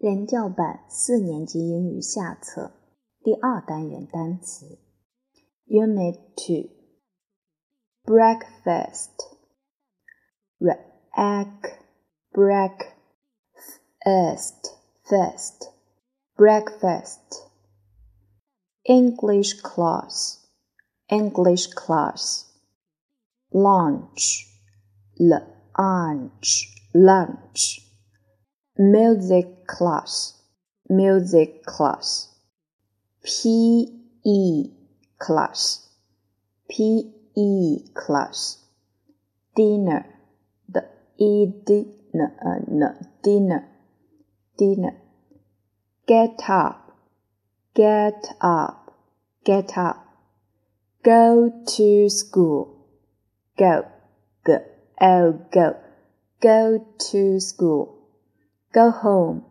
人教版四年级英语下册第二单元单词，Unit Two Breakfast React Breakfast Fast Breakfast English class English class Lunch Lunch Lunch music class, music class, PE class, PE class, dinner, the e d n n. Dinner, dinner, get up, get up, get up, go to school, go, go, oh go, go to school Go home.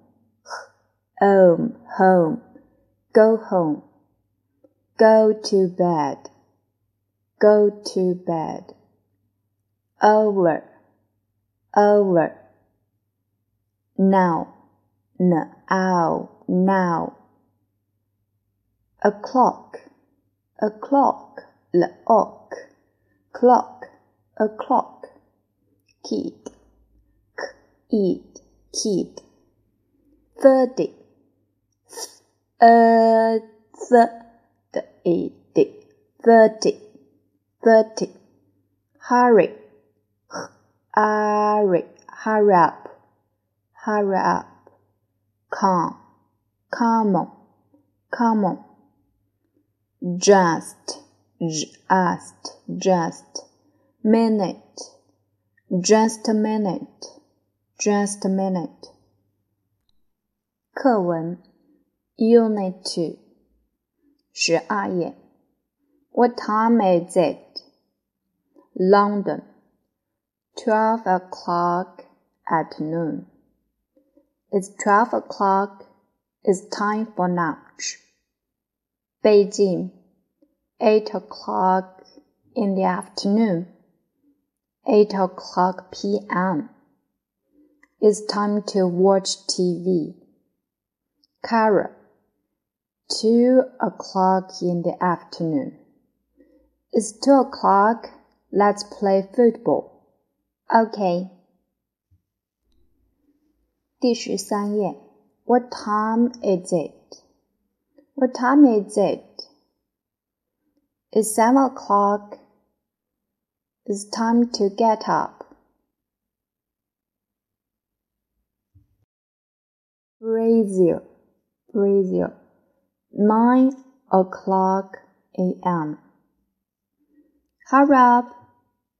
Home, home. Go home. Go to bed. Go to bed. Over. Over. Now. Now. Now. O'clock. O'clock. L'ock. Clock. O'clock. Keep. Eat kid. Thirty. Uh, thirty. Thirty. Thirty. Hurry. Hurry. Hurry up. Hurry up. Come. Come on. Come on. Just. Just. Just. Minute. Just a minute. Just a minute. 课文 Unit Two 十二页 What time is it? London. Twelve o'clock at noon. It's twelve o'clock. It's time for lunch. Beijing. Eight o'clock in the afternoon. Eight o'clock p.m. It's time to watch TV. Cairo. Two o'clock in the afternoon. It's two o'clock. Let's play football. Okay. 第十三页，What time is it? What time is it? It's seven o'clock. It's time to get up. Brazil, Brazil. Nine o'clock a.m. Hurry up!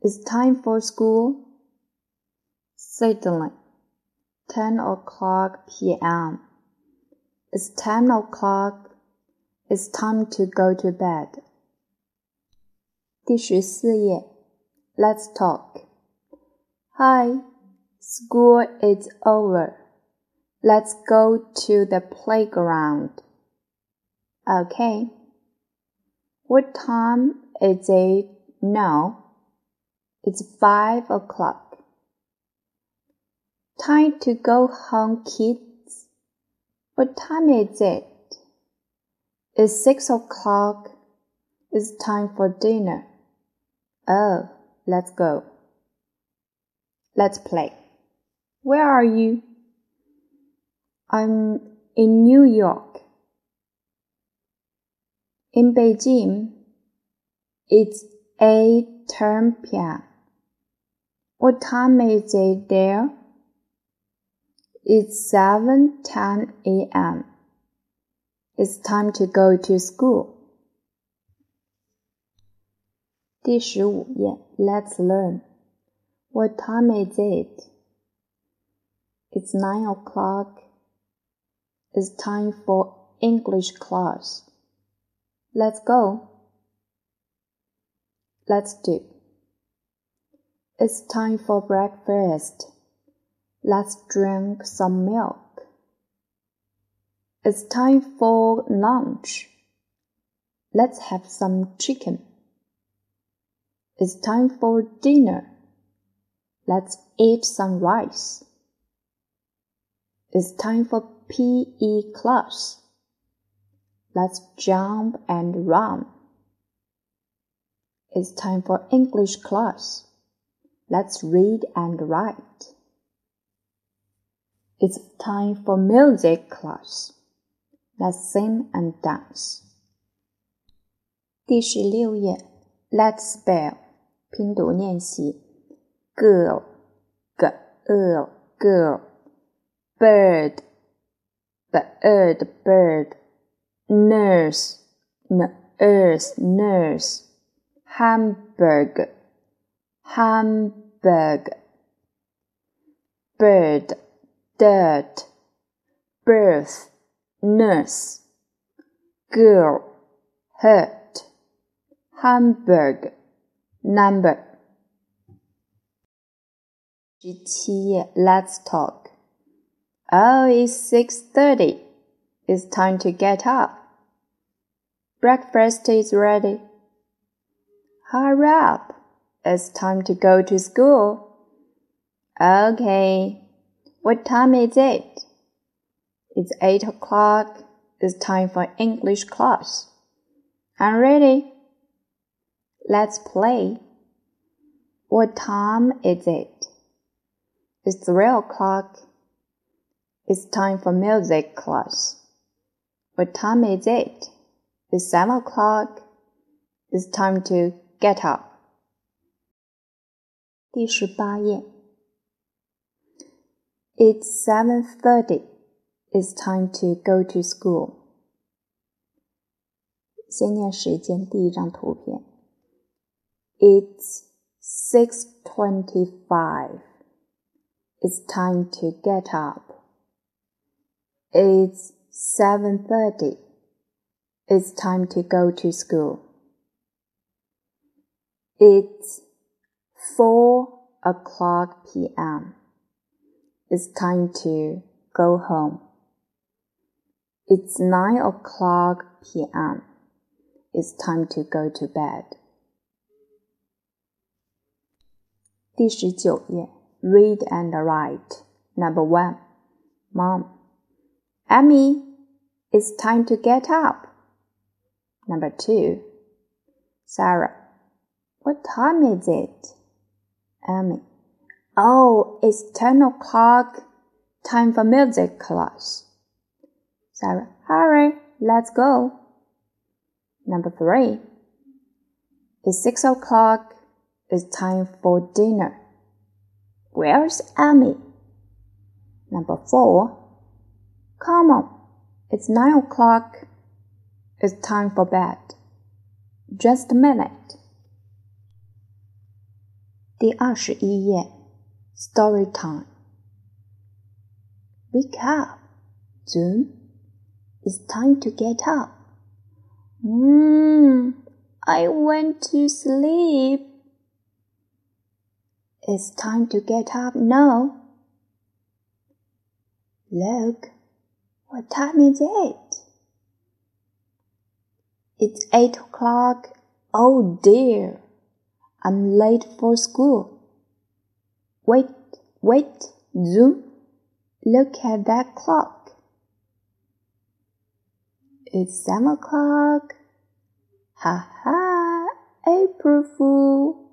It's time for school. Sydney, ten o'clock p.m. It's ten o'clock. It's time to go to bed. 第十四页，Let's talk. Hi, school is over. Let's go to the playground. Okay. What time is it now? It's five o'clock. Time to go home, kids. What time is it? It's six o'clock. It's time for dinner. Oh, let's go. Let's play. Where are you? I'm in New York. In Beijing, it's 8:10 p.m. What time is it there? It's 7:10 a.m. It's time to go to school. 第十五页，Let's learn. What time is it? It's nine o'clock. it's time for English class. Let's go. Let's do. It's time for breakfast. Let's drink some milk. It's time for lunch. Let's have some chicken. It's time for dinner. Let's eat some rice. It's time for PE class. Let's jump and run. It's time for English class. Let's read and write. It's time for music class. Let's sing and dance. 第十六页，Let's spell 拼读练习，girl g l girl bird bird bird nurse nurse nurse hamburg hamburg bird dirt birth nurse girl hurt hamburg number 十七页，Let's talk. Oh, it's six thirty. It's time to get up. Breakfast is ready. Hurry up. It's time to go to school. Okay. What time is it? It's eight o'clock. It's time for English class. I'm ready. Let's play. What time is it? It's three o'clock. It's time for music class. What time is it? It's seven o'clock. It's time to get up. 第十八页。It's seven thirty. It's time to go to school. 先念时间，第一张图片。It's six twenty-five. It's time to get up. It's 7:30. It's time to go to school. It's 4 o'clock p.m. It's time to go home. It's 9 o'clock p.m. It's time to go to bed. 第十九页，Read and write. Number one, Mom. Amy, it's time to get up. Number two, Sarah, what time is it? Amy, oh, it's 10 o'clock. Time for music class. Sarah, hurry, let's go. Number three, it's 6 o'clock. It's time for dinner. Where's Amy? Number four, Come on, it's nine o'clock. It's time for bed. Just a minute. 第二十一页，Story time. Wake up, June. It's time to get up. Hmm, I went to sleep. It's time to get up now. Look, what time is it? It's eight o'clock. Oh dear. I'm late for school. Wait, wait, Zoom. Look at that clock. It's seven o'clock. Ha ha, April Fool.